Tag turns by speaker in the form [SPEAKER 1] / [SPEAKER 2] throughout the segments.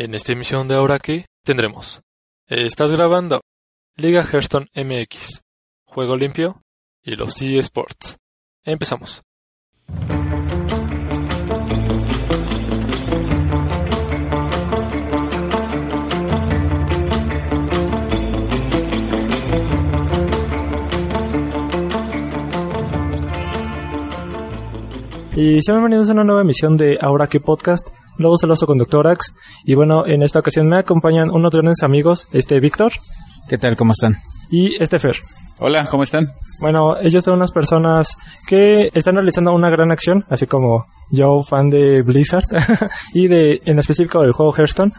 [SPEAKER 1] En esta emisión de Ahora que tendremos Estás grabando Liga Hearthstone MX, Juego Limpio y los eSports. Empezamos.
[SPEAKER 2] Y sean bienvenidos a una nueva emisión de Ahora que Podcast. Luego celoso con Dr. Ax. Y bueno, en esta ocasión me acompañan unos grandes amigos, este Víctor
[SPEAKER 3] ¿Qué tal? ¿Cómo están?
[SPEAKER 2] y este Fer.
[SPEAKER 3] Hola, ¿cómo están?
[SPEAKER 2] Bueno, ellos son unas personas que están realizando una gran acción, así como yo, fan de Blizzard, y de, en específico del juego Hearthstone.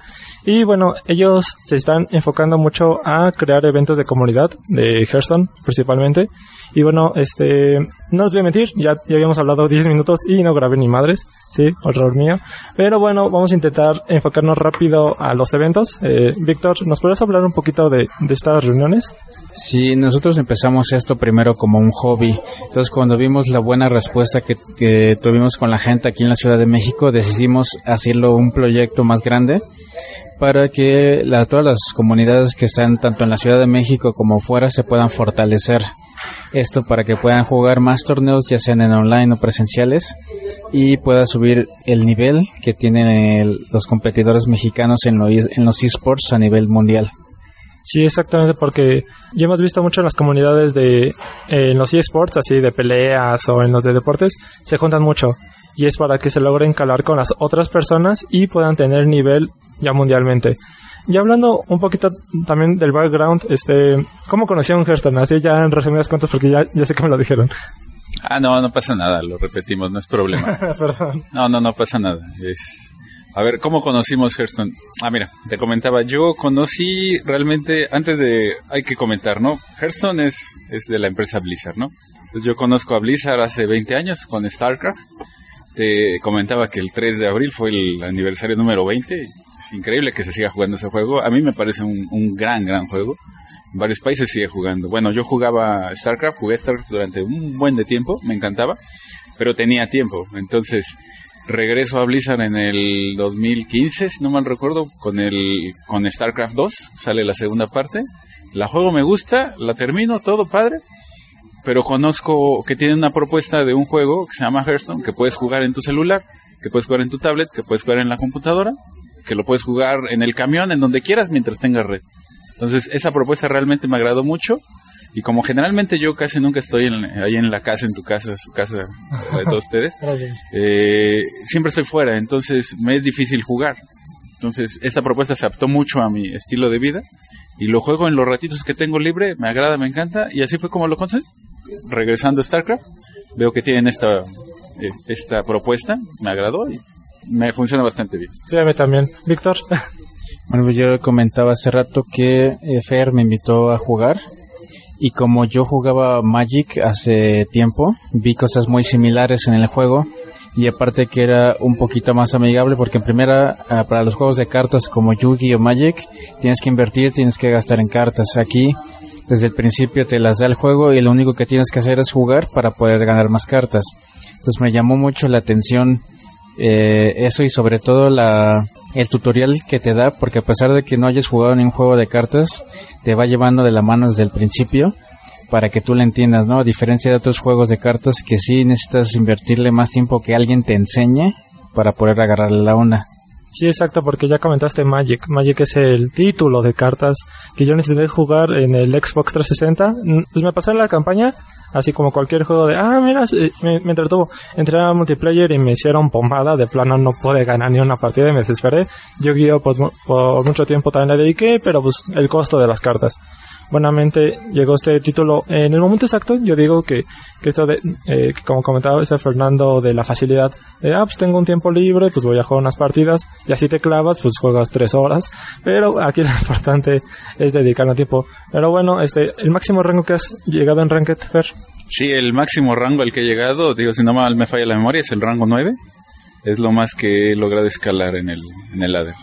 [SPEAKER 2] Y bueno, ellos se están enfocando mucho a crear eventos de comunidad, de Hearthstone principalmente. Y bueno, este, no os voy a mentir, ya, ya habíamos hablado 10 minutos y no grabé ni madres, sí, horror mío. Pero bueno, vamos a intentar enfocarnos rápido a los eventos. Eh, Víctor, ¿nos podrías hablar un poquito de, estas reuniones?
[SPEAKER 3] Sí, nosotros empezamos esto primero como un hobby. Entonces, cuando vimos la buena respuesta que, que tuvimos con la gente aquí en la Ciudad de México, decidimos hacerlo un proyecto más grande para que la- todas las comunidades que están tanto en la Ciudad de México como fuera se puedan fortalecer. Esto para que puedan jugar más torneos, ya sean en online o presenciales, y pueda subir el nivel que tienen el- los competidores mexicanos en, en los esports a nivel mundial.
[SPEAKER 2] Sí, exactamente, porque ya hemos visto mucho en las comunidades de los eSports, así de peleas o en los de deportes, se juntan mucho. Y es para que se logren calar con las otras personas y puedan tener nivel ya mundialmente. Y hablando un poquito también del background, este, ¿cómo conocieron Hearthstone? Así ya en resumidas cuentas, porque ya, ya sé que me lo dijeron.
[SPEAKER 4] Ah, no, no pasa nada, lo repetimos, no es problema.
[SPEAKER 2] Perdón.
[SPEAKER 4] No, no, no pasa nada. Es... A ver, ¿cómo conocimos Hearthstone? Ah, mira, te comentaba, yo conocí realmente, antes de, hay que comentar, ¿no? Hearthstone es, es de la empresa Blizzard, ¿no? Entonces yo conozco a Blizzard hace 20 años con StarCraft. Te comentaba que el 3 de abril fue el aniversario número 20. Increíble que se siga jugando ese juego. A mí me parece un, un gran, gran juego. En varios países sigue jugando. Bueno, yo jugaba StarCraft, jugué StarCraft durante un buen de tiempo, me encantaba, pero tenía tiempo. Entonces, regreso a Blizzard en el 2015, si no mal recuerdo, con el con StarCraft 2, sale la segunda parte. La juego me gusta, la termino, todo padre, pero conozco que tiene una propuesta de un juego que se llama Hearthstone, que puedes jugar en tu celular, que puedes jugar en tu tablet, que puedes jugar en la computadora, que lo puedes jugar en el camión, en donde quieras, mientras tengas red. Entonces, esa propuesta realmente me agradó mucho. Y como generalmente yo casi nunca estoy en- ahí en la casa, en tu casa, su casa de todos ustedes, eh, siempre estoy fuera, entonces me es difícil jugar. Entonces, esta propuesta se adaptó mucho a mi estilo de vida y lo juego en los ratitos que tengo libre, me agrada, me encanta y así fue como lo conseguí. Regresando a StarCraft, veo que tienen esta, eh, esta propuesta, me agradó y me funciona bastante bien.
[SPEAKER 2] Sí, a mí también. Víctor.
[SPEAKER 3] Bueno, pues yo comentaba hace rato que eh, Fer me invitó a jugar y como yo jugaba Magic hace tiempo, vi cosas muy similares en el juego y aparte que era un poquito más amigable porque en primera ah, para los juegos de cartas como Yugi o Magic tienes que invertir, tienes que gastar en cartas. Aquí desde el principio te las da el juego y lo único que tienes que hacer es jugar para poder ganar más cartas. Entonces me llamó mucho la atención eh, eso y sobre todo la, el tutorial que te da, porque a pesar de que no hayas jugado ni un juego de cartas, te va llevando de la mano desde el principio para que tú le entiendas, ¿no? A diferencia de otros juegos de cartas que sí necesitas invertirle más tiempo que alguien te enseñe para poder agarrarle la onda.
[SPEAKER 2] Sí, exacto, porque ya comentaste Magic. Magic es el título de cartas que yo necesité jugar en el Xbox 360. Mm, Pues me pasé la campaña, así como cualquier juego de, ah, mira, me, me entretuvo. Entré a multiplayer y me hicieron pomada, de plano no pude ganar ni una partida y me desesperé. Yo guío por, mu- por mucho tiempo también le dediqué, pero pues el costo de las cartas. Buenamente llegó este título en el momento exacto. Yo digo que, que esto de, eh, que como comentaba ese Fernando de la facilidad de, ah, pues tengo un tiempo libre, pues voy a jugar unas partidas y así te clavas, pues juegas tres horas. Pero aquí lo importante es dedicarle tiempo. Pero bueno, este, el máximo rango que has llegado en Ranked, Fer.
[SPEAKER 4] Sí, el máximo rango al que he llegado, digo, si no mal me falla la memoria, es el rango 9. Es lo más que he logrado escalar en el, en el ladder.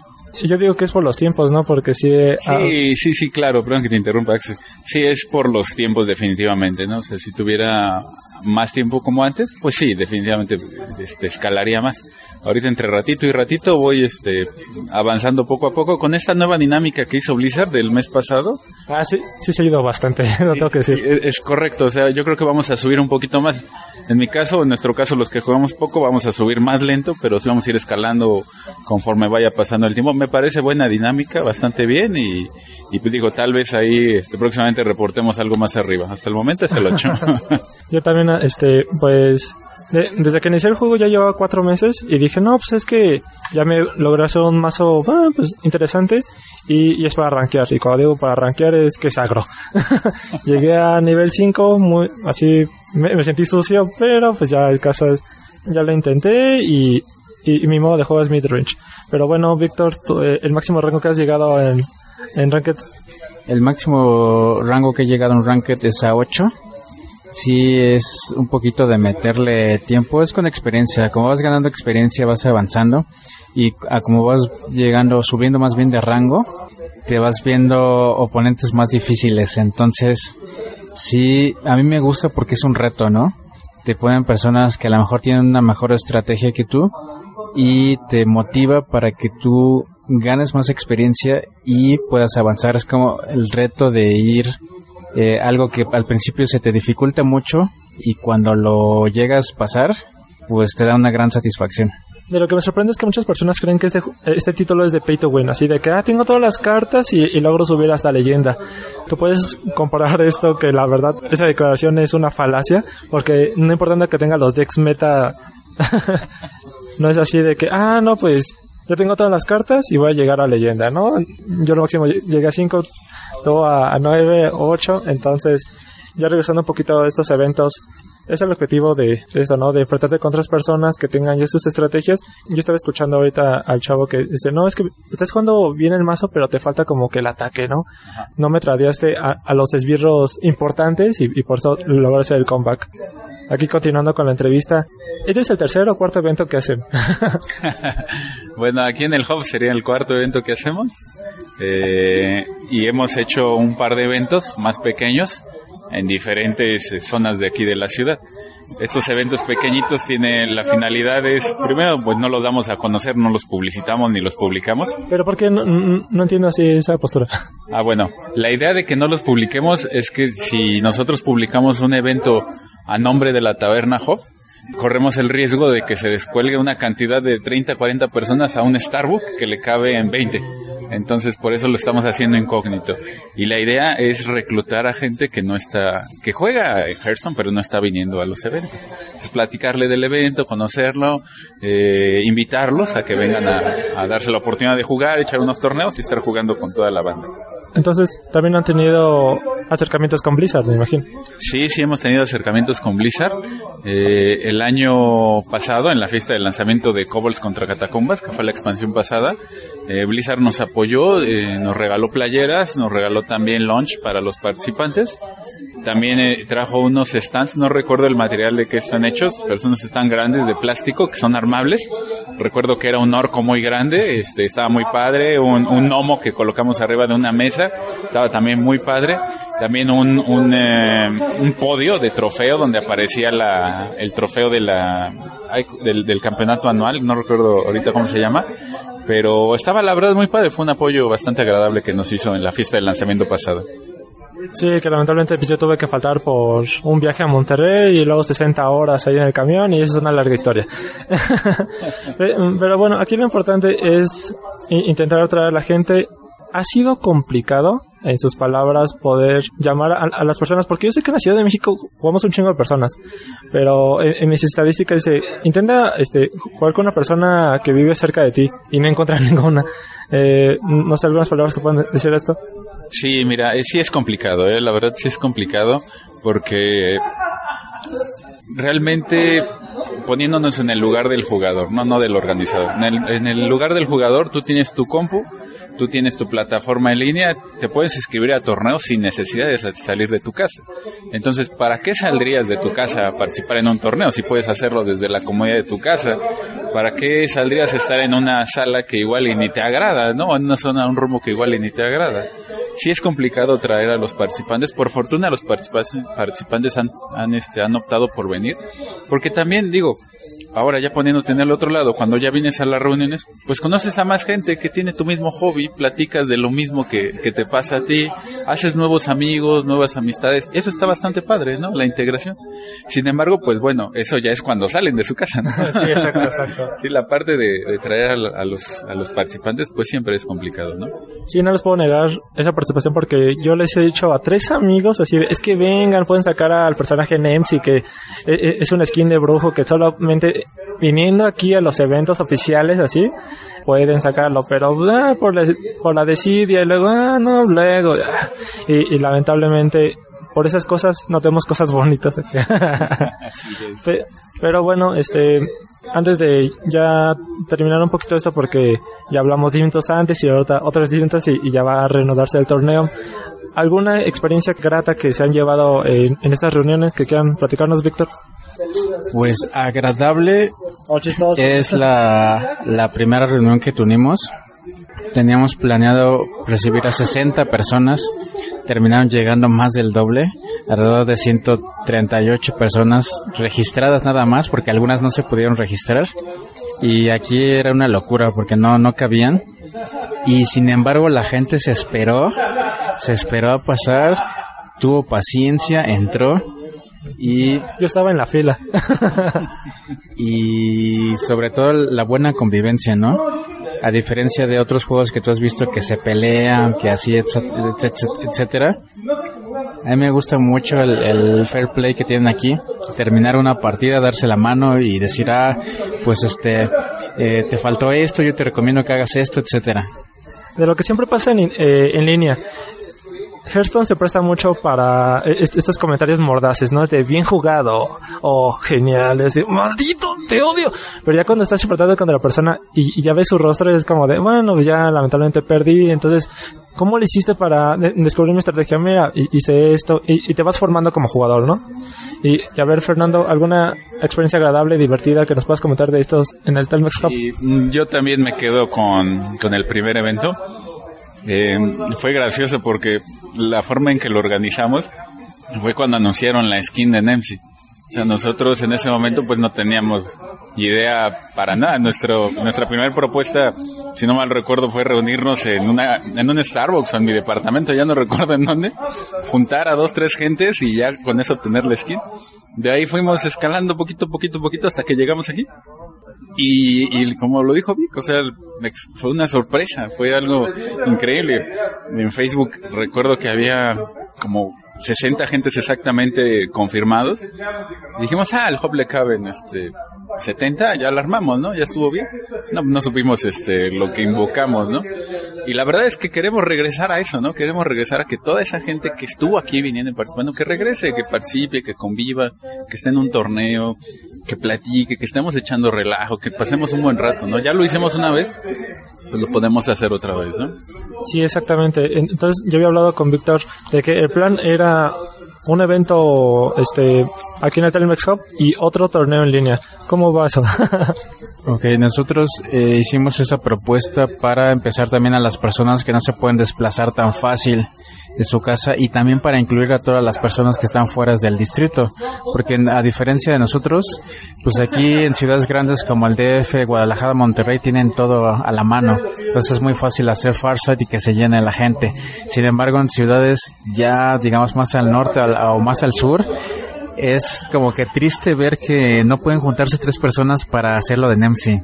[SPEAKER 2] Yo digo que es por los tiempos, ¿no? Porque sí... ah,
[SPEAKER 4] Sí, sí, sí, claro, perdón que te interrumpa, Axel. Sí, es por los tiempos definitivamente, ¿no? O sea, si tuviera más tiempo como antes, pues sí, definitivamente este, escalaría más. Ahorita entre ratito y ratito voy este, avanzando poco a poco con esta nueva dinámica que hizo Blizzard del mes pasado.
[SPEAKER 2] ah, sí, sí se ha ido bastante, lo tengo que decir.
[SPEAKER 4] Sí, es, es correcto, o sea, yo creo que vamos a subir un poquito más. En mi caso, en nuestro caso, los que jugamos poco, vamos a subir más lento, pero sí vamos a ir escalando conforme vaya pasando el tiempo. Me parece buena dinámica, bastante bien y, y pues digo, tal vez ahí este, próximamente reportemos algo más arriba. Hasta el momento es el 8.
[SPEAKER 2] Yo también, este, pues, de- desde que inicié el juego ya llevaba cuatro meses y dije, no, pues es que ya me logré hacer un mazo, ah, pues, interesante y, es para rankear. Y cuando digo para rankear es que es agro. Llegué a nivel 5, muy, así, me, me sentí sucio, pero pues ya el caso es, ya lo intenté y, mi modo de juego es midrange. Pero bueno, Víctor, eh, el máximo rango que has llegado en, en Ranked,
[SPEAKER 3] El máximo rango que he llegado en Ranked es a 8. Sí, es un poquito de meterle tiempo, es con experiencia. Como vas ganando experiencia, vas avanzando. Y a como vas llegando, subiendo más bien de rango, te vas viendo oponentes más difíciles. Entonces, sí, a mí me gusta porque es un reto, ¿no? Te ponen personas que a lo mejor tienen una mejor estrategia que tú y te motiva para que tú ganes más experiencia y puedas avanzar. Es como el reto de ir eh, algo que al principio se te dificulta mucho y cuando lo llegas a pasar, pues te da una gran satisfacción.
[SPEAKER 2] De lo que me sorprende es que muchas personas creen que este, este título es de pay to win, así de que, ah, tengo todas las cartas y, y logro subir hasta leyenda. Tú puedes comparar esto que la verdad, esa declaración es una falacia, porque no importando que tenga los decks meta, no es así de que, ah, no, pues yo tengo todas las cartas y voy a llegar a leyenda, ¿no? Yo lo máximo lle- llegué a 5, luego a 9, 8, entonces, ya regresando un poquito a estos eventos, es el objetivo de, de esto, ¿no? De enfrentarte con otras personas que tengan ya sus estrategias. Yo estaba escuchando ahorita al chavo que dice, no, es que estás jugando bien el mazo, pero te falta como que el ataque, ¿no? No me tradeaste a, a los esbirros importantes y, y por eso lograste el comeback. Aquí continuando con la entrevista. Este es el tercer o cuarto evento que hacen.
[SPEAKER 4] Bueno, aquí en el Hub sería el cuarto evento que hacemos. Eh, y hemos hecho un par de eventos más pequeños en diferentes eh, zonas de aquí de la ciudad. Estos eventos pequeñitos tienen la finalidad es, primero, pues no los damos a conocer, no los publicitamos ni los publicamos.
[SPEAKER 2] pero ¿por qué no, no entiendo así esa postura?
[SPEAKER 4] Ah, bueno, la idea de que no los publiquemos es que si nosotros publicamos un evento a nombre de la Taberna Hop, corremos el riesgo de que se descuelgue una cantidad de 30, 40 personas a un Starbucks que le cabe en 20. Entonces, por eso lo estamos haciendo incógnito. Y la idea es reclutar a gente que no está, que juega en Hearthstone, pero no está viniendo a los eventos. Es platicarle del evento, conocerlo, eh, invitarlos a que vengan a, a darse la oportunidad de jugar, echar unos torneos y estar jugando con toda la banda.
[SPEAKER 2] Entonces, también han tenido acercamientos con Blizzard, me imagino.
[SPEAKER 4] Sí, sí hemos tenido acercamientos con Blizzard. Eh, el año pasado, en la fiesta de lanzamiento de Kobolds contra Catacumbas, que fue la expansión pasada, eh, Blizzard nos apoyó, eh, nos regaló playeras, nos regaló también lunch para los participantes. También eh, trajo unos stands, no recuerdo el material de que están hechos, pero son unos stands grandes de plástico que son armables. Recuerdo que era un orco muy grande, este, estaba muy padre, un, un gnomo que colocamos arriba de una mesa, estaba también muy padre. También un, un, eh, podio de trofeo donde aparecía la, el trofeo de la, del, del campeonato anual, no recuerdo ahorita cómo se llama, pero estaba la verdad muy padre, fue un apoyo bastante agradable que nos hizo en la fiesta del lanzamiento pasado.
[SPEAKER 2] Sí, que lamentablemente pues, yo tuve que faltar por un viaje a Monterrey y luego 60 horas ahí en el camión y eso es una larga historia. Eh, Pero bueno, aquí lo importante es intentar atraer a la gente. Ha sido complicado, en sus palabras, poder llamar a, a las personas, porque yo sé que en la Ciudad de México jugamos un chingo de personas, pero en, en mis estadísticas dice, intenta este, jugar con una persona que vive cerca de ti y no encontrar ninguna. Eh, no sé, algunas palabras que puedan decir esto.
[SPEAKER 4] Sí, mira, eh, sí es complicado, eh, la verdad sí es complicado porque realmente poniéndonos en el lugar del jugador, no, no del organizador. En el, en el lugar del jugador tú tienes tu compu, tú tienes tu plataforma en línea, te puedes inscribir a torneos sin necesidad de salir de tu casa. Entonces, ¿para qué saldrías de tu casa a participar en un torneo si puedes hacerlo desde la comodidad de tu casa? ¿Para qué saldrías a estar en una sala que igual y ni te agrada, no? En una zona, un rumbo que igual y ni te agrada. Sí es complicado traer a los participantes. Por fortuna los participantes, han, han, este, han optado por venir. Porque también digo, ahora ya poniéndote en el otro lado, cuando ya vienes a las reuniones, pues conoces a más gente que tiene tu mismo hobby, platicas de lo mismo que, que te pasa a ti, haces nuevos amigos, nuevas amistades, eso está bastante padre, ¿no? La integración. Sin embargo, pues bueno, eso ya es cuando salen de su casa, ¿no?
[SPEAKER 2] Sí, exacto, exacto.
[SPEAKER 4] Sí, la parte de, de traer a, a, los, a los participantes, pues siempre es complicado, ¿no?
[SPEAKER 2] Sí, no les puedo negar esa participación porque yo les he dicho a tres amigos así, de, es que vengan, pueden sacar al personaje Nemsi, que es una skin de brujo que solamente viniendo aquí a los eventos oficiales así, pueden sacarlo, pero ah, por, la, por la desidia y luego, ah, no, luego, ah, y, y, lamentablemente por esas cosas no tenemos cosas bonitas pero bueno, este, antes de ya terminar un poquito esto porque ya hablamos de eventos antes y ahora otros eventos y, y ya va a reanudarse el torneo. ¿Alguna experiencia grata que se han llevado en, en estas reuniones que quieran platicarnos, Víctor?
[SPEAKER 3] Pues agradable es la, la primera reunión que tuvimos. Teníamos planeado recibir a 60 personas, terminaron llegando más del doble, alrededor de 138 personas registradas nada más, porque algunas no se pudieron registrar. Y aquí era una locura porque no, no cabían. Y sin embargo la gente se esperó, se esperó a pasar, tuvo paciencia, entró y
[SPEAKER 2] yo estaba en la fila.
[SPEAKER 3] y sobre todo la buena convivencia, ¿no? A diferencia de otros juegos que tú has visto que se pelean, que así, etcétera. A mí me gusta mucho el, el, fair play que tienen aquí. Terminar una partida, darse la mano y decir, ah, pues este, eh, te faltó esto, yo te recomiendo que hagas esto, etcétera.
[SPEAKER 2] De lo que siempre pasa en, eh, en línea, Hearthstone se presta mucho para estos comentarios mordaces, ¿no? De bien jugado, o genial, es de maldito, te odio. Pero ya cuando estás tratando con la persona y, ya ves su rostro, es como de, bueno, pues ya lamentablemente perdí. Entonces, ¿cómo le hiciste para de descubrir mi estrategia? Mira, hice esto, y, te vas formando como jugador, ¿no? Y, y, a ver, Fernando, ¿alguna experiencia agradable, divertida que nos puedas comentar de estos en el Telmex Cup?
[SPEAKER 4] Y yo también me quedo con, con el primer evento. Eh, fue gracioso porque la forma en que lo organizamos fue cuando anunciaron la skin de Nemsi. O sea, nosotros en ese momento pues no teníamos idea para nada. Nuestro, nuestra primera propuesta, si no mal recuerdo, fue reunirnos en una, en un Starbucks en mi departamento, ya no recuerdo en dónde, juntar a dos, tres gentes y ya con eso obtener la skin. De ahí fuimos escalando poquito, poquito, poquito hasta que llegamos aquí. Y, y, como lo dijo Vic, o sea, fue una sorpresa, fue algo increíble. En Facebook recuerdo que había como 60 agentes exactamente confirmados. Dijimos, ah, el hub le caben este, 70, ya alarmamos, ¿no? Ya estuvo bien. No, no supimos este, lo que invocamos, ¿no? Y la verdad es que queremos regresar a eso, ¿no? Queremos regresar a que toda esa gente que estuvo aquí viniendo y participando, que regrese, que participe, que conviva, que esté en un torneo, que platique, que estemos echando relajo, que pasemos un buen rato, ¿no? Ya lo hicimos una vez, pues lo podemos hacer otra vez, ¿no?
[SPEAKER 2] Sí, exactamente. Entonces, yo había hablado con Víctor de que el plan era un evento este aquí en el Telmex Hub y otro torneo en línea. ¿Cómo va eso?
[SPEAKER 3] ok, nosotros eh, hicimos esa propuesta para empezar también a las personas que no se pueden desplazar tan fácil de su casa y también para incluir a todas las personas que están fuera del distrito, porque a diferencia de nosotros, pues aquí en ciudades grandes como el DF, Guadalajara, Monterrey tienen todo a la mano, entonces es muy fácil hacer farsight y que se llene la gente. Sin embargo, en ciudades ya digamos más al norte o más al sur, es como que triste ver que no pueden juntarse tres personas para hacerlo de Nemsi.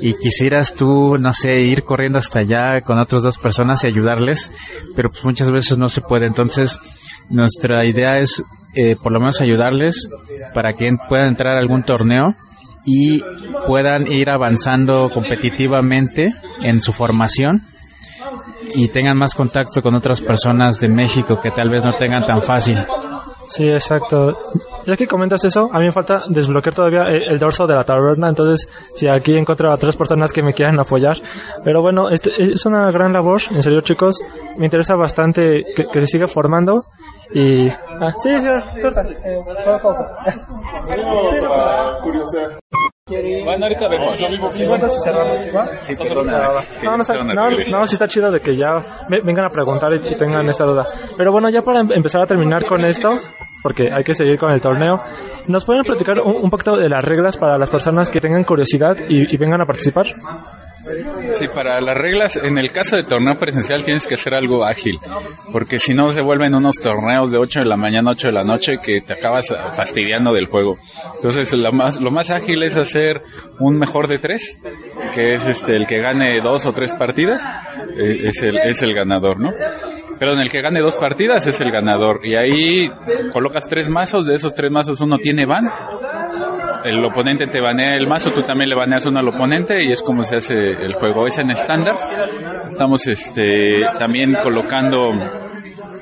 [SPEAKER 3] Y quisieras tú, no sé, ir corriendo hasta allá con otras dos personas y ayudarles, pero pues muchas veces no se puede. Entonces, nuestra idea es eh, por lo menos ayudarles para que puedan entrar a algún torneo y puedan ir avanzando competitivamente en su formación y tengan más contacto con otras personas de México que tal vez no tengan tan fácil.
[SPEAKER 2] Sí, exacto. Ya que comentas eso, a mí me falta desbloquear todavía el, el dorso de la taberna, entonces si aquí encuentro a tres personas que me quieran apoyar. Pero bueno, este, es una gran labor, en serio chicos, me interesa bastante que, que se siga formando y... Ah, sí, sí, suelta. Eh, pausa.
[SPEAKER 4] Bueno, ahorita vemos.
[SPEAKER 2] No, no, no, no, sí está chido de que ya me- vengan a preguntar y, tengan esta duda. Pero bueno, ya para em- empezar a terminar con esto, porque hay que seguir con el torneo, ¿nos pueden platicar un, un poquito de las reglas para las personas que tengan curiosidad y, y vengan a participar?
[SPEAKER 4] Sí, para las reglas, en el caso de torneo presencial tienes que hacer algo ágil, porque si no se vuelven unos torneos de 8 de la mañana, 8 de la noche que te acabas fastidiando del juego. Entonces, lo más, lo más ágil es hacer un mejor de tres, que es este el que gane dos o tres partidas, eh, es, el, es el ganador, ¿no? Pero en el que gane dos partidas es el ganador. Y ahí colocas tres mazos, de esos tres mazos uno tiene ban, el oponente te banea el mazo, tú también le baneas uno al oponente y es como se hace el juego. Es en estándar. Estamos este también colocando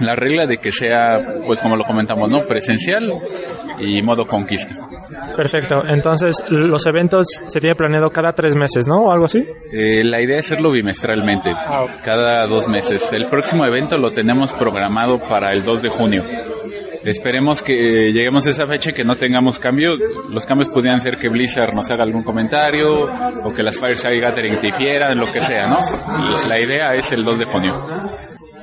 [SPEAKER 4] la regla de que sea, pues como lo comentamos, ¿no? Presencial y modo conquista.
[SPEAKER 2] Perfecto. Entonces, los eventos se tiene planeado cada tres meses, ¿no? O algo así.
[SPEAKER 4] Eh, la idea es hacerlo bimestralmente, cada dos meses. El próximo evento lo tenemos programado para el 2 de junio. Esperemos que lleguemos a esa fecha y que no tengamos cambio. Los cambios podrían ser que Blizzard nos haga algún comentario o que las Fireside Gathering difieran, lo que sea, ¿no? La- idea es el 2 de junio.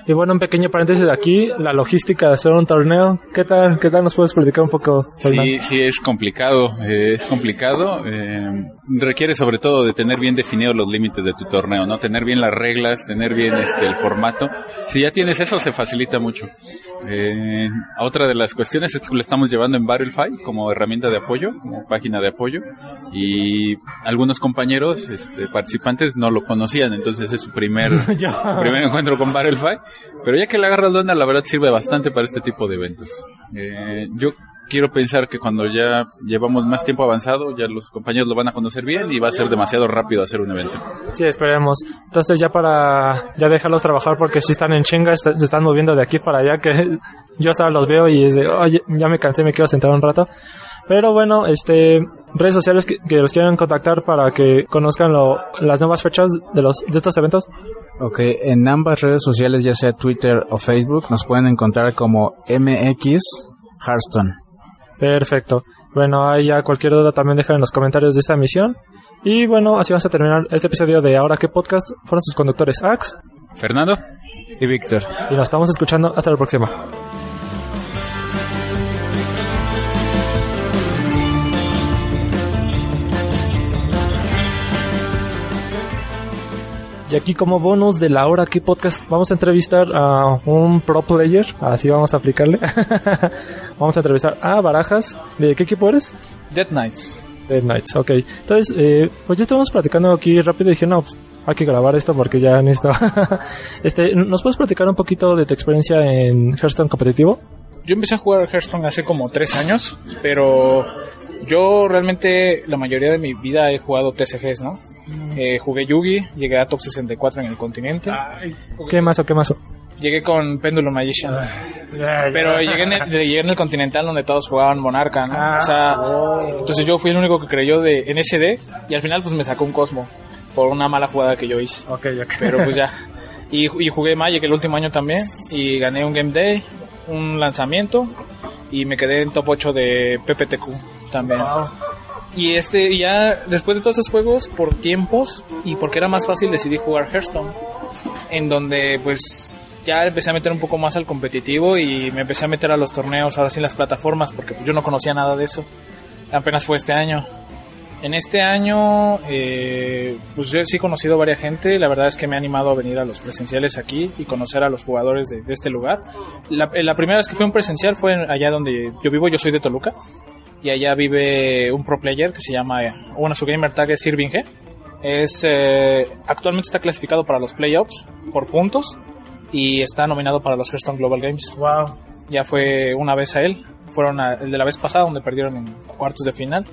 [SPEAKER 2] Y bueno, un pequeño paréntesis de aquí, la logística de hacer un torneo. ¿Qué tal, qué tal nos puedes platicar un poco, Fernando?
[SPEAKER 4] Sí, sí, es complicado, eh, es complicado. eh, requiere sobre todo de tener bien definidos los límites de tu torneo, ¿no? Tener bien las reglas, tener bien este, el formato. Si ya tienes eso, se facilita mucho. Eh, otra de las cuestiones es que lo estamos llevando en Battlefy como herramienta de apoyo, como página de apoyo. Y algunos compañeros este, participantes no lo conocían, entonces es su primer, su primer encuentro con Battlefy. Pero ya que le agarras la onda, la verdad sirve bastante para este tipo de eventos. Eh, yo quiero pensar que cuando ya llevamos más tiempo avanzado, ya los compañeros lo van a conocer bien y va a ser demasiado rápido hacer un evento.
[SPEAKER 2] Sí, esperemos. Entonces ya para ya dejarlos trabajar porque si están en chinga, se están moviendo de aquí para allá que yo hasta los veo y es de, oye, ya me cansé, me quiero sentar un rato. Pero bueno, este, redes sociales que, que los quieran contactar para que conozcan lo- las nuevas fechas de los de estos eventos.
[SPEAKER 3] Ok, en ambas redes sociales, ya sea Twitter o Facebook, nos pueden encontrar como MX Hearthstone.
[SPEAKER 2] Perfecto. Bueno, ahí ya cualquier duda también deja en los comentarios de esta emisión. Y bueno, así vamos a terminar este episodio de Ahora qué podcast. Fueron sus conductores Ax
[SPEAKER 4] Fernando,
[SPEAKER 3] Y Víctor.
[SPEAKER 2] y nos estamos escuchando hasta la próxima. Y aquí como bonus de la hora que podcast vamos a entrevistar a un pro player, así vamos a aplicarle. vamos a entrevistar a Barajas. ¿De qué equipo eres?
[SPEAKER 5] Dead Knights.
[SPEAKER 2] Dead Knights, ok. Entonces, eh, pues ya estamos platicando aquí rápido y dije, no, pues hay que grabar esto porque ya necesito. este, ¿Nos puedes platicar un poquito de tu experiencia en Hearthstone competitivo?
[SPEAKER 5] Yo empecé a jugar Hearthstone hace como tres años, pero yo realmente la mayoría de mi vida he jugado TCGs, ¿no? Eh, jugué Yugi, llegué a top 64 en el continente,
[SPEAKER 2] ¿Qué mazo, qué mazo?
[SPEAKER 5] llegué con Pendulum Magician, pero llegué en, el, llegué en el continental donde todos jugaban Monarca, ¿no? O sea, entonces yo fui el único que creyó de en SD y al final pues me sacó un Cosmo por una mala jugada que yo hice.
[SPEAKER 2] Ok, ok.
[SPEAKER 5] Pero pues ya. Y, y jugué Magic el último año también. Y gané un Game Day, un lanzamiento. Y me quedé en top 8 de PPTQ también. Y este, ya después de todos esos juegos, por tiempos y porque era más fácil, decidí jugar Hearthstone. En donde pues ya empecé a meter un poco más al competitivo y me empecé a meter a los torneos, ahora sí en las plataformas, porque pues yo no conocía nada de eso. Apenas fue este año. En este año, eh, pues yo sí he conocido varias gente. La verdad es que me ha animado a venir a los presenciales aquí y conocer a los jugadores de, de este lugar. La, la primera vez que fui a un presencial fue allá donde yo vivo. Yo soy de Toluca. Y allá vive un pro player que se llama, eh, bueno, su gamer tag es Sirving G. Es, eh, actualmente está clasificado para los playoffs por puntos y está nominado para los Hearthstone Global Games.
[SPEAKER 2] Wow.
[SPEAKER 5] Ya fue una vez a él. Fueron a- el de la vez pasada donde perdieron en cuartos de final.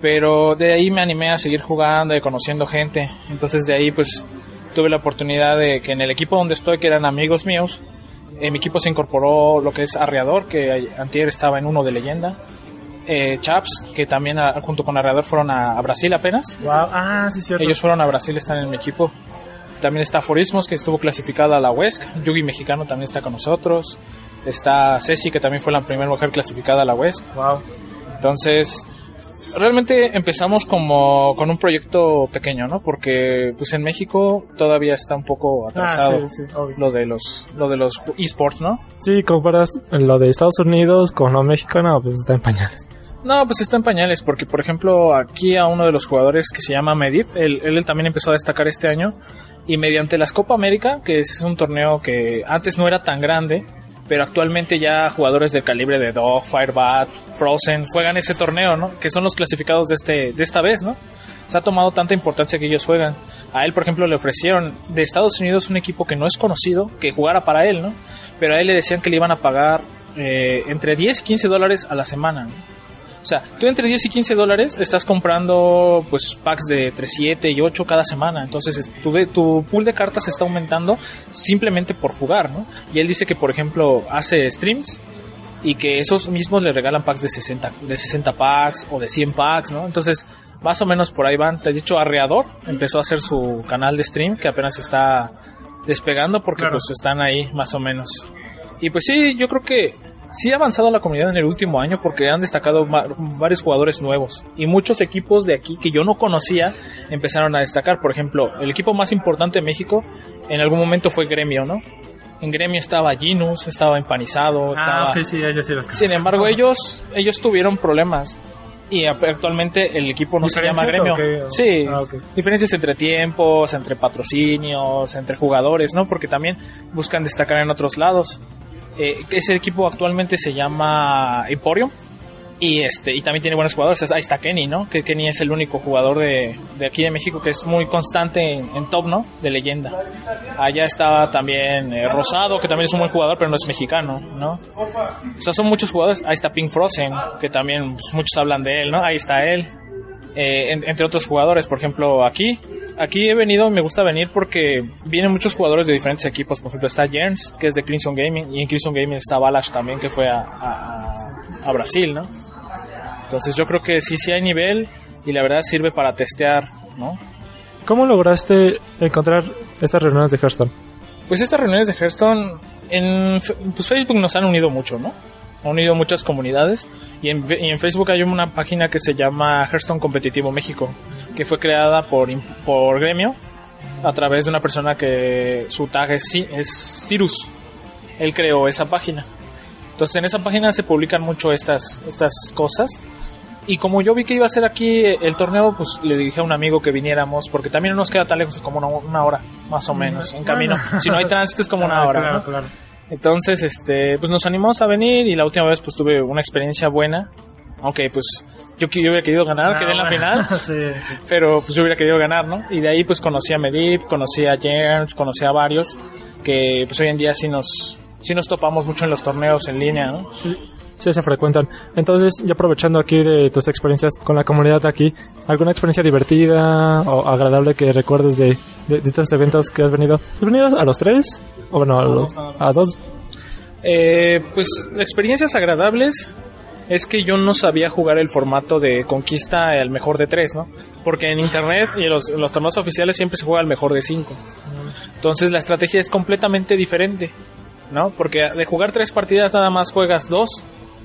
[SPEAKER 5] Pero de ahí me animé a seguir jugando y conociendo gente. Entonces de ahí pues tuve la oportunidad de que en el equipo donde estoy, que eran amigos míos, en mi equipo se incorporó lo que es Arreador, que antier estaba en uno de leyenda. Eh, Chaps, que también a- junto con Arreador fueron a, a Brasil apenas.
[SPEAKER 2] Wow. Ah, sí, cierto.
[SPEAKER 5] Ellos fueron a Brasil, están en mi equipo. También está Forismos, que estuvo clasificada a la WESC. Yugi Mexicano también está con nosotros. Está Ceci, que también fue la primera mujer clasificada a la WESC.
[SPEAKER 2] Wow.
[SPEAKER 5] Entonces, realmente empezamos como con un proyecto pequeño, ¿no? Porque pues en México todavía está un poco atrasado
[SPEAKER 2] Ah, sí, sí, obvio.
[SPEAKER 5] lo de los lo de los esports, ¿no?
[SPEAKER 2] Sí, comparas lo de Estados Unidos con lo mexicano, pues está en pañales.
[SPEAKER 5] No, pues está en pañales, porque por ejemplo aquí a uno de los jugadores que se llama Medip, él, también empezó a destacar este año, y mediante las Copa América, que es un torneo que antes no era tan grande, pero actualmente ya jugadores del calibre de Dog, Firebat, Frozen juegan ese torneo, ¿no? Que son los clasificados de, este, de esta vez, ¿no? Se ha tomado tanta importancia que ellos juegan. A él, por ejemplo, le ofrecieron de Estados Unidos un equipo que no es conocido, que jugara para él, ¿no? Pero a él le decían que le iban a pagar eh, entre 10 y 15 dólares a la semana, ¿no? O sea, tú entre 10 y 15 dólares estás comprando pues packs de entre 7 y 8 cada semana. Entonces es- tu, tu pool de cartas está aumentando simplemente por jugar, ¿no? Y él dice que, por ejemplo, hace streams y que esos mismos le regalan packs de 60, de 60 packs o de 100 packs, ¿no? Entonces, más o menos por ahí van. Te he dicho, Arreador empezó a hacer su canal de stream que apenas está despegando porque
[SPEAKER 2] Claro.
[SPEAKER 5] pues están ahí más o menos. Y pues sí, yo creo que sí ha avanzado la comunidad en el último año porque han destacado varios jugadores nuevos y muchos equipos de aquí que yo no conocía empezaron a destacar. Por ejemplo, el equipo más importante de México en algún momento fue Gremio, ¿no? En Gremio estaba Ginus, estaba Empanizado, estaba...
[SPEAKER 2] Ah, ok, sí, ellos sí los
[SPEAKER 5] Sin embargo, ellos, ellos tuvieron problemas. Y actualmente el equipo no se llama
[SPEAKER 2] ¿Diferencias
[SPEAKER 5] Gremio.
[SPEAKER 2] o qué?
[SPEAKER 5] Sí,
[SPEAKER 2] Ah,
[SPEAKER 5] diferencias entre tiempos, entre patrocinios, entre jugadores, ¿no? Porque también buscan destacar en otros lados. Eh, ese equipo actualmente se llama Emporium. Y este y también tiene buenos jugadores. Ahí está Kenny, ¿no? Que Kenny es el único jugador de, de aquí de México que es muy constante en, top, ¿no? De leyenda. Allá está también eh, Rosado, que también es un buen jugador, pero no es mexicano, ¿no? O sea, son muchos jugadores. Ahí está Pink Frozen, que también pues, muchos hablan de él, ¿no? Ahí está él. Eh, en- entre otros jugadores, por ejemplo, aquí. Aquí he venido, me gusta venir porque vienen muchos jugadores de diferentes equipos. Por ejemplo, está Jerns, que es de Crimson Gaming, y en Crimson Gaming está Balash también, que fue a, a- a Brasil, ¿no? Entonces yo creo que sí, sí hay nivel y la verdad sirve para testear, ¿no?
[SPEAKER 2] ¿Cómo lograste encontrar estas reuniones de Hearthstone?
[SPEAKER 5] Pues estas reuniones de Hearthstone en pues Facebook nos han unido mucho, ¿no? Unido muchas comunidades y en, Fe- y en Facebook hay una página que se llama Hearthstone Competitivo México, que fue creada por, por Gremio a través de una persona que su tag es, es Cirus. Él creó esa página. Entonces en esa página se publican mucho estas, estas cosas. Y como yo vi que iba a ser aquí el torneo, pues le dije a un amigo que viniéramos, porque también no nos queda tan lejos, es como una, una hora, más o menos, en camino. Si no hay tránsito es como una
[SPEAKER 2] Ah,
[SPEAKER 5] hora.
[SPEAKER 2] Claro,
[SPEAKER 5] ¿no? Entonces, este, pues nos animamos a venir y la última vez pues tuve una experiencia buena. Aunque pues yo, yo hubiera querido ganar,
[SPEAKER 2] Ah,
[SPEAKER 5] quedé en la
[SPEAKER 2] bueno.
[SPEAKER 5] final,
[SPEAKER 2] sí, sí.
[SPEAKER 5] pero pues yo hubiera querido ganar, ¿no? Y de ahí pues conocí a Medip, conocí a Jerns, conocí a varios que pues hoy en día sí nos sí nos topamos mucho en los torneos en línea, ¿no?
[SPEAKER 2] Sí, se frecuentan. Entonces, ya aprovechando aquí de tus experiencias con la comunidad aquí, ¿alguna experiencia divertida o agradable que recuerdes de, de, estos eventos que has venido? ¿Has venido a los tres? O bueno, a, los- dos.
[SPEAKER 5] Eh, pues experiencias agradables es que yo no sabía jugar el formato de conquista al mejor de tres, ¿no? Porque en internet y en los, en los torneos oficiales siempre se juega al mejor de cinco. Entonces la estrategia es completamente diferente, ¿no? Porque de jugar tres partidas nada más juegas dos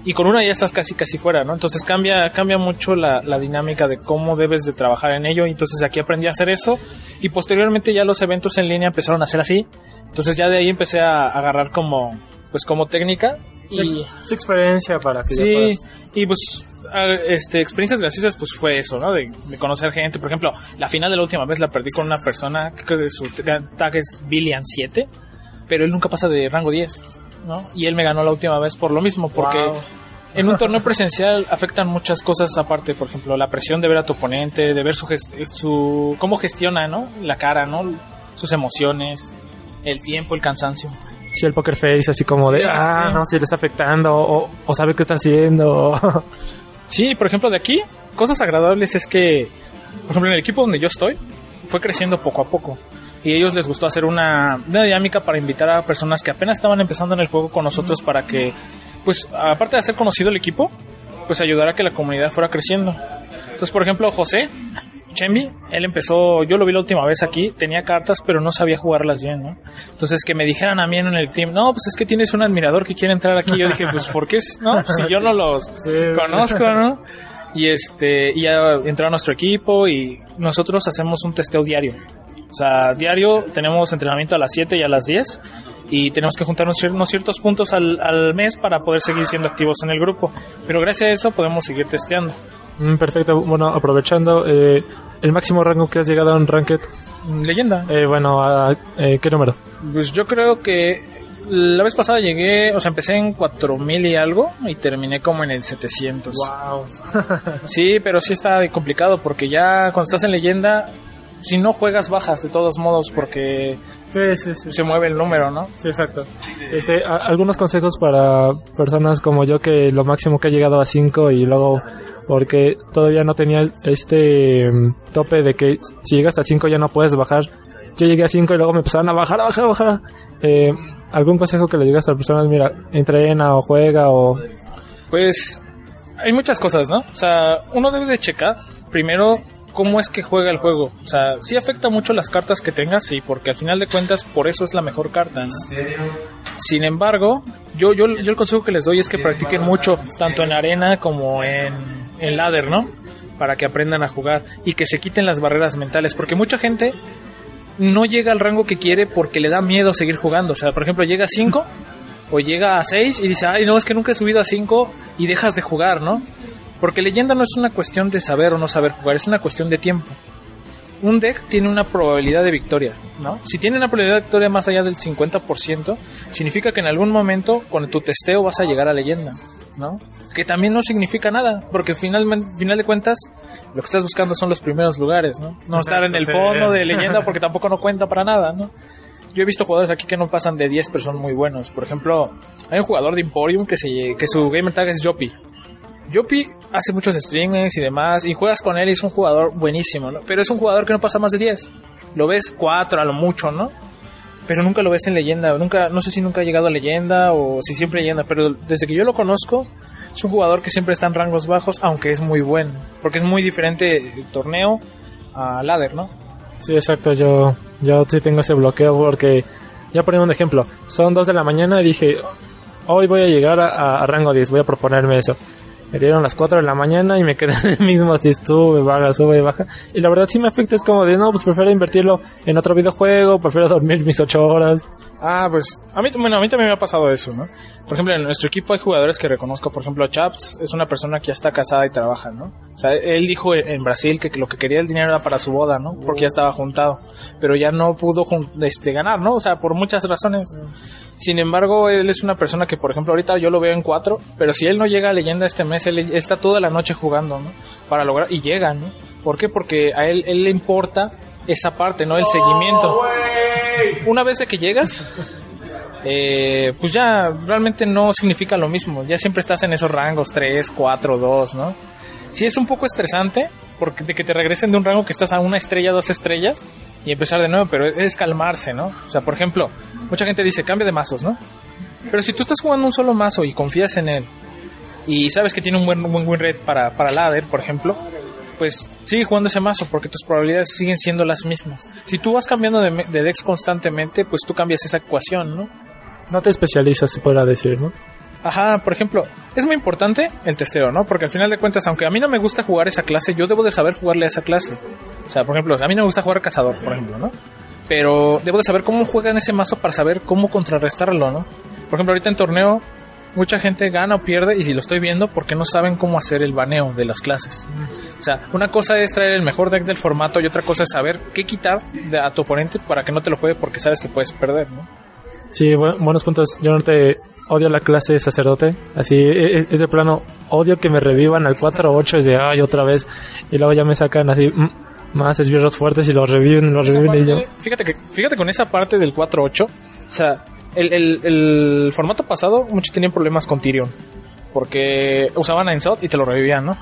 [SPEAKER 5] y con una ya estás casi casi fuera, ¿no? Entonces cambia, cambia mucho la, la dinámica de cómo debes de trabajar en ello. Y entonces aquí aprendí a hacer eso y posteriormente ya los eventos en línea empezaron a ser así. Entonces ya de ahí empecé a agarrar como, pues como técnica y
[SPEAKER 2] Sí, experiencia para que
[SPEAKER 5] Sí,
[SPEAKER 2] puedas-
[SPEAKER 5] y pues este experiencias graciosas pues fue eso, ¿no? De, de conocer gente, por ejemplo, la final de la última vez la perdí con una persona que su tag es Billian 7, pero él nunca pasa de rango 10, ¿no? Y él me ganó la última vez por lo mismo, porque
[SPEAKER 2] Wow.
[SPEAKER 5] en un torneo presencial afectan muchas cosas aparte, por ejemplo, la presión de ver a tu oponente, de ver su, gest- su cómo gestiona, ¿no? La cara, ¿no? Sus emociones, el tiempo, el cansancio.
[SPEAKER 2] Sí, el poker face, así como de, ah,
[SPEAKER 5] sí.
[SPEAKER 2] no, si le está afectando, o, o sabe qué está haciendo.
[SPEAKER 5] Sí, por ejemplo, de aquí, cosas agradables es que, por ejemplo, en el equipo donde yo estoy, fue creciendo poco a poco. Y ellos les gustó hacer una, una dinámica para invitar a personas que apenas estaban empezando en el juego con nosotros para que, pues, aparte de hacer conocido el equipo, pues ayudar a que la comunidad fuera creciendo. Entonces, por ejemplo, José Chembi, él empezó, yo lo vi la última vez aquí, tenía cartas, pero no sabía jugarlas bien, ¿no? Entonces, que me dijeran a mí en el team, no, pues es que tienes un admirador que quiere entrar aquí. Yo dije, pues, ¿por qué? No, pues si yo no los conozco, ¿no? Y este, y ya entró a nuestro equipo y nosotros hacemos un testeo diario. O sea, diario tenemos entrenamiento a las 7 y a las 10 y tenemos que juntarnos unos ciertos puntos al, al mes para poder seguir siendo activos en el grupo. Pero gracias a eso podemos seguir testeando.
[SPEAKER 2] Mm, perfecto. Bueno, aprovechando, eh, el máximo rango que has llegado a un ranked,
[SPEAKER 5] Leyenda.
[SPEAKER 2] eh, bueno, a, eh, ¿qué número?
[SPEAKER 5] Pues yo creo que la vez pasada llegué, o sea, empecé en 4000 y algo y terminé como en el 700.
[SPEAKER 2] Wow.
[SPEAKER 5] Sí, pero sí está complicado porque ya cuando estás en leyenda, si no juegas bajas de todos modos porque
[SPEAKER 2] Sí, sí, sí.
[SPEAKER 5] se mueve el número, ¿no?
[SPEAKER 2] Sí, exacto. Este, a- algunos consejos para personas como yo que lo máximo que he llegado a 5 y luego porque todavía no tenía este mm, tope de que si llegas a 5 ya no puedes bajar. Yo llegué a 5 y luego me empezaron a bajar, a bajar, a bajar. Eh, ¿Algún consejo que le digas a las personas? Mira, entrena o juega o...
[SPEAKER 5] Pues hay muchas cosas, ¿no? O sea, uno debe de checar primero cómo es que juega el juego. O sea, sí afecta mucho las cartas que tengas, sí, porque al final de cuentas por eso es la mejor carta. ¿no? Sin embargo, yo, yo, yo el consejo que les doy es que practiquen mucho, tanto en arena como en, en ladder, ¿no? Para que aprendan a jugar y que se quiten las barreras mentales, porque mucha gente no llega al rango que quiere porque le da miedo seguir jugando. O sea, por ejemplo, llega a 5 o llega a 6 y dice, ay, no, es que nunca he subido a 5 y dejas de jugar, ¿no? Porque leyenda no es una cuestión de saber o no saber jugar, es una cuestión de tiempo. Un deck tiene una probabilidad de victoria, ¿no? Si tiene una probabilidad de victoria más allá del 50%, significa que en algún momento con tu testeo vas a llegar a leyenda, ¿no? Que también no significa nada, porque finalmente, final de cuentas, lo que estás buscando son los primeros lugares, ¿no? No estar en el fondo de leyenda porque tampoco no cuenta para nada, ¿no? Yo he visto jugadores aquí que no pasan de 10, pero son muy buenos. Por ejemplo, hay un jugador de Emporium que, se, que su gamer tag es Joppy. Joppy hace muchos streamings y demás, y juegas con él y es un jugador buenísimo, ¿no? Pero es un jugador que no pasa más de 10. Lo ves 4 a lo mucho, ¿no? Pero nunca lo ves en leyenda, nunca, no sé si nunca ha llegado a leyenda o si siempre leyenda, pero desde que yo lo conozco, es un jugador que siempre está en rangos bajos, aunque es muy bueno, porque es muy diferente el torneo a ladder, ¿no?
[SPEAKER 2] Sí, exacto. Yo, yo sí tengo ese bloqueo porque, ya ponía un ejemplo, son 2 de la mañana y dije, hoy voy a llegar a, a rango 10, voy a proponerme eso. Me dieron las 4 de la mañana y me quedé en el mismo, así sube, baja, sube, baja. Y la verdad sí me afecta, es como de, no, pues prefiero invertirlo en otro videojuego, prefiero dormir mis 8 horas.
[SPEAKER 5] Ah, pues a mí, bueno, a mí también me ha pasado eso, ¿no? Por ejemplo, en nuestro equipo hay jugadores que reconozco, por ejemplo, Chaps es una persona que ya está casada y trabaja, ¿no? O sea, él dijo en Brasil que lo que quería el dinero era para su boda, ¿no? Porque ya estaba juntado, pero ya no pudo este, ganar, ¿no? O sea, por muchas razones. Sin embargo, él es una persona que, por ejemplo, ahorita yo lo veo en cuatro, pero si él no llega a leyenda este mes, él está toda la noche jugando, ¿no? Para lograr, y llega, ¿no? ¿Por qué? Porque a él, él le importa esa parte, ¿no? El seguimiento. Una vez de que llegas, eh, pues ya realmente no significa lo mismo. Ya siempre estás en esos rangos 3, 4, 2, ¿no? Sí es un poco estresante porque de que te regresen de un rango que estás a una estrella, dos estrellas y empezar de nuevo, pero es calmarse, ¿no? O sea, por ejemplo, mucha gente dice cambia de mazos, ¿no? Pero si tú estás jugando un solo mazo y confías en él y sabes que tiene un buen, buen win rate para, para ladder, por ejemplo, pues sigue jugando ese mazo porque tus probabilidades siguen siendo las mismas. Si tú vas cambiando de, de decks constantemente, pues tú cambias esa ecuación, ¿no?
[SPEAKER 2] No te especializas, se podrá decir, ¿no?
[SPEAKER 5] Ajá, por ejemplo, es muy importante el testeo, ¿no? Porque al final de cuentas, aunque a mí no me gusta jugar esa clase, yo debo de saber jugarle a esa clase. O sea, por ejemplo, a mí no me gusta jugar cazador, por ejemplo, ¿no? Pero debo de saber cómo juegan ese mazo para saber cómo contrarrestarlo, ¿no? Por ejemplo, ahorita en torneo, mucha gente gana o pierde, y si lo estoy viendo, porque no saben cómo hacer el baneo de las clases. O sea, una cosa es traer el mejor deck del formato y otra cosa es saber qué quitar de- a tu oponente para que no te lo juegue porque sabes que puedes perder, ¿no?
[SPEAKER 2] Sí, bu- buenos puntos. Yo no te odio la clase de sacerdote. Así e- e- es de plano, odio que me revivan al 4-8 es de ay otra vez. Y luego ya me sacan así mm, más esbirros fuertes y los reviven, los reviven y yo.
[SPEAKER 5] fíjate que fíjate con esa parte del 4-8, o sea, el, el- formato pasado muchos tenían problemas con Tyrion, porque usaban a Insult y te lo revivían, ¿no?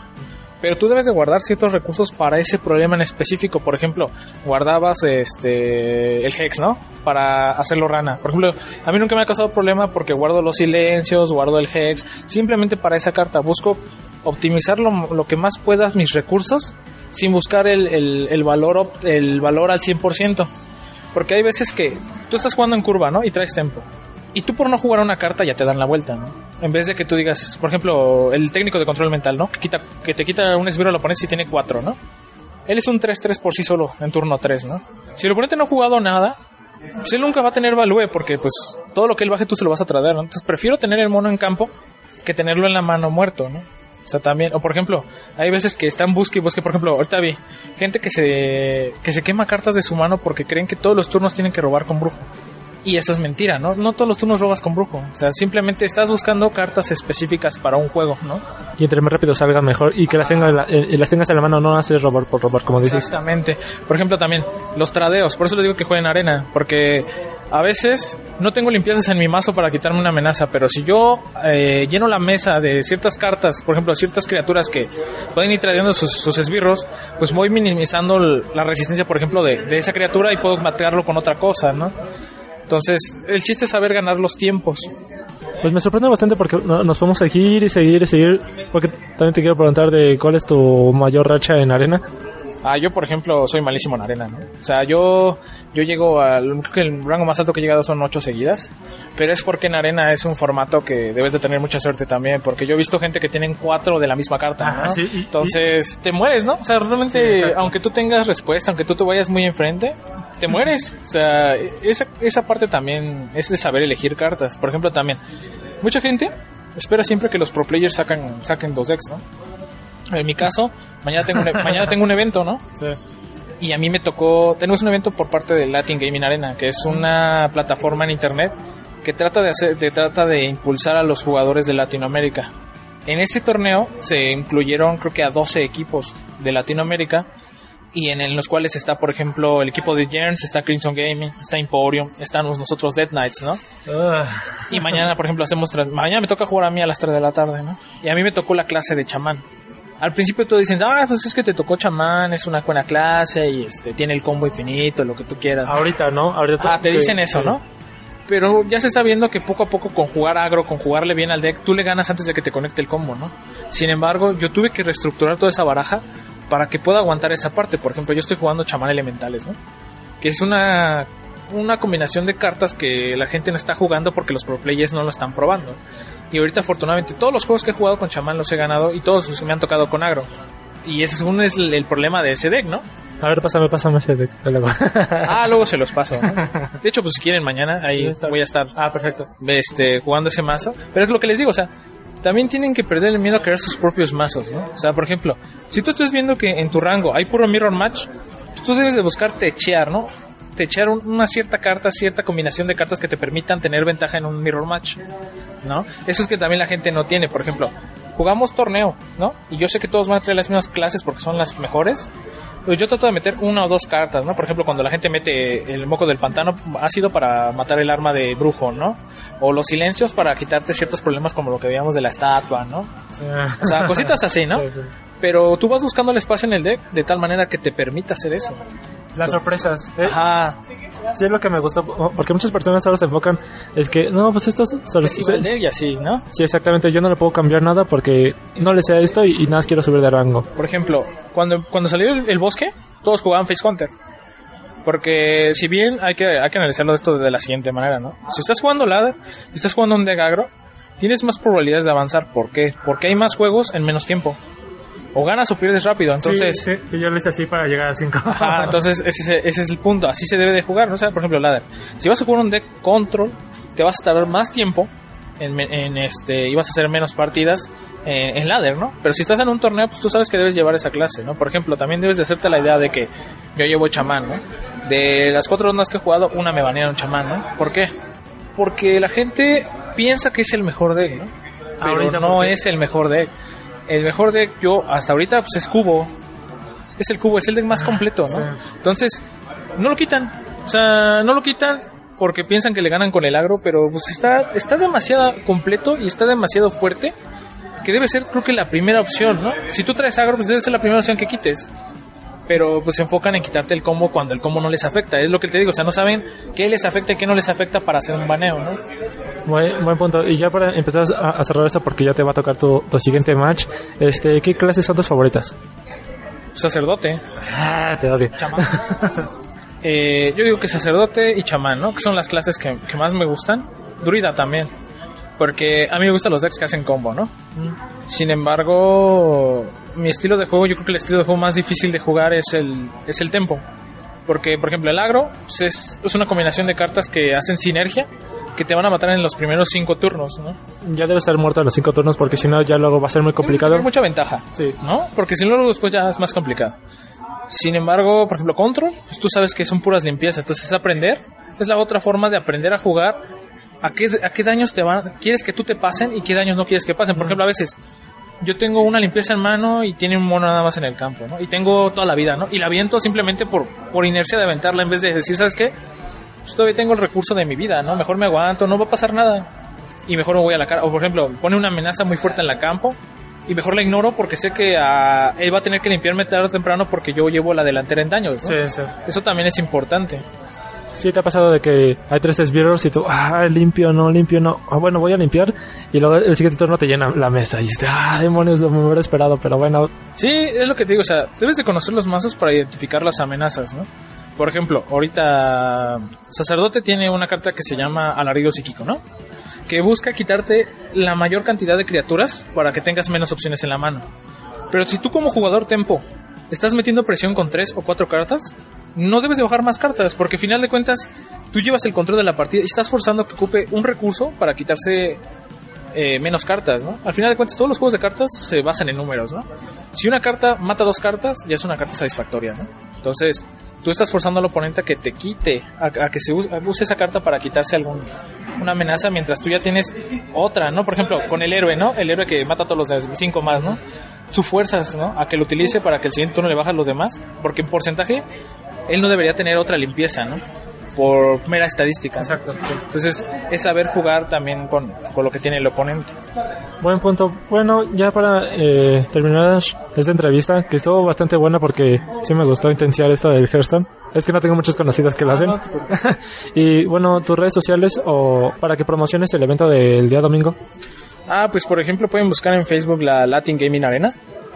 [SPEAKER 5] pero tú debes de guardar ciertos recursos para ese problema en específico. Por ejemplo, guardabas este el hex, ¿no? Para hacerlo rana. Por ejemplo, a mí nunca me ha causado problema porque guardo los silencios, guardo el hex, simplemente para esa carta. Busco optimizar lo, que más puedas mis recursos sin buscar el, el, el valor el valor al 100%. Porque hay veces que tú estás jugando en curva, ¿no? Y traes tempo. Y tú por no jugar una carta ya te dan la vuelta, ¿no? En vez de que tú digas, por ejemplo, el técnico de control mental, ¿no? Que, te quita un esbirro al oponente si tiene 4, ¿no? Él es un 3-3 por sí solo en turno 3, ¿no? Si el oponente no ha jugado nada, pues él nunca va a tener value porque pues todo lo que él baje tú se lo vas a traer, ¿no? Entonces prefiero tener el mono en campo que tenerlo en la mano muerto, ¿no? O sea, también, o por ejemplo, hay veces que están busque y busque, por ejemplo, ahorita vi gente que se, que se quema cartas de su mano porque creen que todos los turnos tienen que robar con brujo. Y eso es mentira, ¿no? No todos los turnos robas con brujo. O sea, simplemente estás buscando cartas específicas para un juego, ¿no?
[SPEAKER 2] Y entre más rápido salgan mejor y que las, tenga en la- eh, las tengas en la mano, no haces robar por robar, como dices.
[SPEAKER 5] Exactamente. Por ejemplo, también los tradeos. Por eso les digo que jueguen arena. Porque a veces no tengo limpiezas en mi mazo para quitarme una amenaza. Pero si yo eh, lleno la mesa de ciertas cartas, por ejemplo, ciertas criaturas que pueden ir tradeando sus, sus esbirros, pues voy minimizando la resistencia, por ejemplo, de, de esa criatura y puedo matarlo con otra cosa, ¿no? Entonces, el chiste es saber ganar los tiempos.
[SPEAKER 2] Pues me sorprende bastante porque no- nos podemos seguir y seguir y seguir. Porque también te quiero preguntar de cuál es tu mayor racha en arena.
[SPEAKER 5] Ah, yo, por ejemplo, soy malísimo en arena, ¿no? O sea, yo, yo llego al, creo que el rango más alto que he llegado son ocho seguidas, pero es porque en arena es un formato que debes de tener mucha suerte también, porque yo he visto gente que tienen cuatro de la misma carta,
[SPEAKER 2] Ajá,
[SPEAKER 5] ¿no?
[SPEAKER 2] sí, y-
[SPEAKER 5] Entonces, te mueres, ¿no? O sea, realmente,
[SPEAKER 2] Sí,
[SPEAKER 5] aunque tú tengas respuesta, aunque tú te vayas muy enfrente, te mueres. O sea, esa, esa parte también es de saber elegir cartas. Por ejemplo, también, mucha gente espera siempre que los pro players sacan, saquen dos decks, ¿no? En mi caso, mañana tengo un, e- mañana tengo un evento, ¿no? Y a mí me tocó, tenemos un evento por parte de Latin Gaming Arena, que es una plataforma en internet que trata de hacer, de, trata de impulsar a los jugadores de Latinoamérica. En ese torneo se incluyeron creo que a 12 equipos de Latinoamérica y en, los cuales está por ejemplo el equipo de Jerns, está Crimson Gaming, está Emporium, estamos nosotros Dead Knights, ¿no? Y mañana, por ejemplo, hacemos. Mañana me toca jugar a mí a las 3 de la tarde, ¿no? Y a mí me tocó la clase de chamán. Al principio todos dicen, ah, pues es que te tocó chamán, es una buena clase y este tiene el combo infinito, lo que tú quieras.
[SPEAKER 2] Ahorita, ¿no? Ahorita
[SPEAKER 5] Ah, te
[SPEAKER 2] sí,
[SPEAKER 5] dicen eso,
[SPEAKER 2] sí.
[SPEAKER 5] ¿no? Pero ya se está viendo que poco a poco con jugar agro, con jugarle bien al deck, tú le ganas antes de que te conecte el combo, ¿no? Sin embargo, yo tuve que reestructurar toda esa baraja para que pueda aguantar esa parte. Por ejemplo, yo estoy jugando chamán elementales, ¿no? Que es una, una combinación de cartas que la gente no está jugando porque los pro players no lo están probando. Y ahorita, afortunadamente, todos los juegos que he jugado con chamán los he ganado y todos los que me han tocado con agro. Y ese es, un, es el, el problema de ese deck, ¿no?
[SPEAKER 2] A ver, pásame, pásame ese deck. luego.
[SPEAKER 5] Ah, luego se los paso. ¿no? De hecho, pues si quieren mañana, ahí
[SPEAKER 2] Sí,
[SPEAKER 5] voy a estar
[SPEAKER 2] ah, perfecto.
[SPEAKER 5] este, jugando ese mazo. Pero es lo que les digo, o sea, también tienen que perder el miedo a crear sus propios mazos, ¿no? O sea, por ejemplo, si tú estás viendo que en tu rango hay puro mirror match, tú debes de buscar techear, ¿no? Techear un- una cierta carta, cierta combinación de cartas que te permitan tener ventaja en un mirror match, ¿no? Eso es que también la gente no tiene. Por ejemplo, jugamos torneo, ¿no? Y yo sé que todos van a traer las mismas clases porque son las mejores. Pero yo trato de meter una o dos cartas, ¿no? Por ejemplo, cuando la gente mete el moco del pantano, ha sido para matar el arma de brujo, ¿no? O los silencios para quitarte ciertos problemas como lo que veíamos de la estatua, ¿no? O sea, cositas así, ¿no?
[SPEAKER 2] Sí, sí.
[SPEAKER 5] Pero tú vas buscando el espacio en el deck de tal manera que te permita hacer eso.
[SPEAKER 2] Las sorpresas. ¿eh?
[SPEAKER 5] Ajá.
[SPEAKER 2] Sí, es lo que me gustó. Porque muchas personas ahora se enfocan. Es que, no, pues esto es.
[SPEAKER 5] y así, ¿no?
[SPEAKER 2] Sí, exactamente. Yo no le puedo cambiar nada porque no le sé a esto y, y nada más quiero subir de rango.
[SPEAKER 5] Por ejemplo, cuando, cuando salió el, el bosque, todos jugaban Face Hunter. Porque si bien hay que, hay que analizarlo esto de la siguiente manera, ¿no? Si estás jugando ladder, si estás jugando un deck agro, tienes más probabilidades de avanzar. ¿Por qué? Porque hay más juegos en menos tiempo. O ganas o pierdes rápido. Entonces,
[SPEAKER 2] sí, sí, yo lo hice así para llegar al 5.
[SPEAKER 5] Ajá, entonces ese, es- ese es el punto, así se debe de jugar, ¿no? O sea, por ejemplo, ladder. Si vas a jugar un deck control, te vas a tardar más tiempo en, en este y vas a hacer menos partidas en, en ladder, ¿no? Pero si estás en un torneo, pues tú sabes que debes llevar esa clase, ¿no? Por ejemplo, también debes de hacerte la idea de que yo llevo chamán, ¿no? De las cuatro rondas que he jugado, una me banearon chamán, ¿no? ¿Por qué? Porque la gente piensa que es el mejor deck, ¿no? Pero
[SPEAKER 2] Ahorita,
[SPEAKER 5] no es el mejor deck. El mejor deck yo hasta ahorita pues es cubo. Es el cubo, es el deck más completo, ¿no?
[SPEAKER 2] Sí.
[SPEAKER 5] Entonces, no lo quitan. O sea, no lo quitan porque piensan que le ganan con el agro, pero pues está, está demasiado completo y está demasiado fuerte que debe ser creo que la primera opción, ¿no? Si tú traes agro, pues debe ser la primera opción que quites. Pero pues se enfocan en quitarte el combo cuando el combo no les afecta. Es lo que te digo, o sea, no saben qué les afecta y qué no les afecta para hacer un baneo, ¿no?
[SPEAKER 2] Buen, buen punto. Y ya para empezar a, a cerrar esto, porque ya te va a tocar tu, tu siguiente match, este, ¿qué clases son tus favoritas?
[SPEAKER 5] Sacerdote,
[SPEAKER 2] Ah, te odio.
[SPEAKER 5] eh, yo digo que sacerdote y chamán, ¿no? Que son las clases que, que más me gustan. Druida también. Porque a mí me gustan los decks que hacen combo, ¿no? Sin embargo, mi estilo de juego, yo creo que el estilo de juego más difícil de jugar es el, es el tempo. Porque, por ejemplo, el agro pues, es, es una combinación de cartas que hacen sinergia que te van a matar en los primeros cinco turnos, ¿no?
[SPEAKER 2] Ya debe estar muerto a los cinco turnos, porque si no, ya luego va a ser muy complicado.
[SPEAKER 5] Mucha ventaja,
[SPEAKER 2] Sí.
[SPEAKER 5] ¿no? Porque si no, luego después ya es más complicado. Sin embargo, por ejemplo, Control, pues tú sabes que son puras limpiezas. Entonces, aprender es la otra forma de aprender a jugar. ¿A qué, a qué daños te van, quieres que tú te pasen y qué daños no quieres que pasen? Por ejemplo, a veces yo tengo una limpieza en mano y tiene un mono nada más en el campo, ¿no? Y tengo toda la vida, ¿no? Y la aviento simplemente por, por inercia de aventarla en vez de decir, ¿sabes qué? Pues todavía tengo el recurso de mi vida, ¿no? Mejor me aguanto, no va a pasar nada. Y mejor me voy a la cara. O por ejemplo, pone una amenaza muy fuerte en la campo y mejor la ignoro porque sé que ah, él va a tener que limpiarme tarde o temprano porque yo llevo la delantera en daños, ¿no?
[SPEAKER 2] Sí, sí.
[SPEAKER 5] Eso también es importante.
[SPEAKER 2] Sí, te ha pasado de que hay tres esbirros y tú, ah, limpio, no, limpio, no. Ah, bueno, voy a limpiar. Y luego el siguiente turno te llena la mesa. Y dices, ah, demonios, lo me hubiera esperado. Pero bueno,
[SPEAKER 5] Sí, es lo que te digo, o sea, debes de conocer los mazos para identificar las amenazas, ¿no? Por ejemplo, ahorita Sacerdote tiene una carta que se llama Alarido Psíquico, ¿no? Que busca quitarte la mayor cantidad de criaturas para que tengas menos opciones en la mano. Pero si tú como jugador tempo estás metiendo presión con tres o cuatro cartas, no debes de bajar más cartas, porque al final de cuentas tú llevas el control de la partida y estás forzando que ocupe un recurso para quitarse eh, menos cartas, ¿no? Al final de cuentas, todos los juegos de cartas se basan en números, ¿no? Si una carta mata dos cartas, ya es una carta satisfactoria, ¿no? Entonces, tú estás forzando al oponente a que te quite, a, a que se use, use esa carta para quitarse algún una amenaza, mientras tú ya tienes otra, ¿no? Por ejemplo, con el héroe, ¿no? El héroe que mata a todos los cinco más, ¿no? Sus fuerzas, ¿no? A que lo utilice para que el siguiente turno le baje a los demás, porque en porcentaje él no debería tener otra limpieza, ¿no? Por mera estadística. Exacto. Entonces, es saber jugar también con, con lo que tiene el oponente.
[SPEAKER 2] buen punto. Bueno, ya para eh, terminar esta entrevista, que estuvo bastante buena porque sí me gustó intensiar esto del Hearthstone. Es que no tengo muchos conocidos que lo hacen. y bueno, tus redes sociales o para que promociones el evento del día domingo.
[SPEAKER 5] Ah, pues por ejemplo pueden buscar en Facebook la Latin Gaming Arena,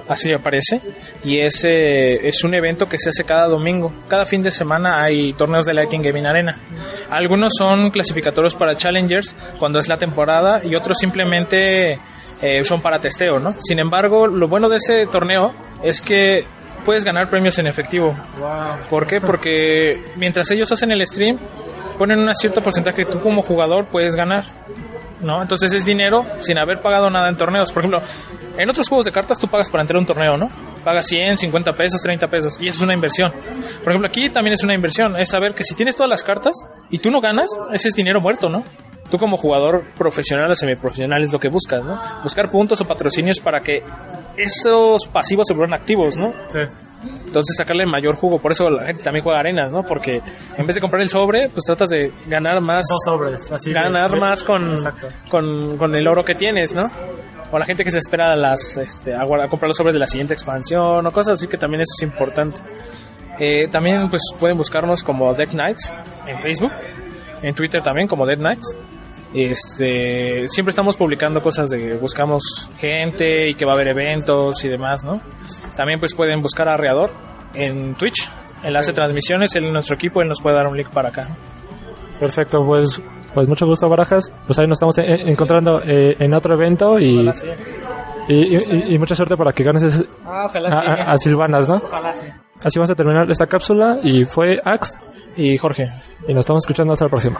[SPEAKER 5] así aparece, y es, eh, es un evento que se hace cada domingo. Cada fin de semana hay torneos de Latin Gaming Arena. Algunos son clasificatorios para Challengers cuando es la temporada y otros simplemente eh, son para testeo, ¿no? Sin embargo, lo bueno de ese torneo es que puedes ganar premios en efectivo. ¿Por qué? Porque mientras ellos hacen el stream, ponen un cierto porcentaje que tú como jugador puedes ganar. ¿No? Entonces es dinero sin haber pagado nada en torneos. Por ejemplo, en otros juegos de cartas tú pagas para entrar a un torneo, ¿no? Pagas 100, 50 pesos, 30 pesos y eso es una inversión. Por ejemplo, aquí también es una inversión, es saber que si tienes todas las cartas y tú no ganas, ese es dinero muerto, ¿no? Tú como jugador profesional o semiprofesional es lo que buscas, ¿no? Buscar puntos o patrocinios para que esos pasivos se vuelvan activos, ¿no?
[SPEAKER 2] Sí.
[SPEAKER 5] Entonces sacarle mayor jugo. Por eso la gente también juega arenas, ¿no? Porque en vez de comprar el sobre, pues tratas de ganar más.
[SPEAKER 2] Dos sobres, así.
[SPEAKER 5] ganar
[SPEAKER 2] de-
[SPEAKER 5] más con, con, con el oro que tienes, ¿no? O la gente que se espera a las, este, a, guardar- a comprar los sobres de la siguiente expansión o cosas así que también eso es importante. Eh, también pues pueden buscarnos como Deck Knights en Facebook, en Twitter también como Dead Knights. Este, siempre estamos publicando cosas de buscamos gente y que va a haber eventos y demás, ¿no? También pues pueden buscar a Reador en Twitch, enlace transmisiones, él nuestro equipo, él nos puede dar un link para acá.
[SPEAKER 2] Perfecto, pues, pues mucho gusto, Barajas. Pues ahí nos estamos eh, encontrando eh, en otro evento y,
[SPEAKER 5] Ojalá sí.
[SPEAKER 2] y, y- y mucha suerte para que ganes ese-
[SPEAKER 5] Ah, ojalá
[SPEAKER 2] a,
[SPEAKER 5] sí.
[SPEAKER 2] a- a Silvanas, ¿no?
[SPEAKER 5] Ojalá sí.
[SPEAKER 2] Así vamos a terminar esta cápsula y fue Ax
[SPEAKER 5] Y Jorge.
[SPEAKER 2] y nos estamos escuchando hasta la próxima.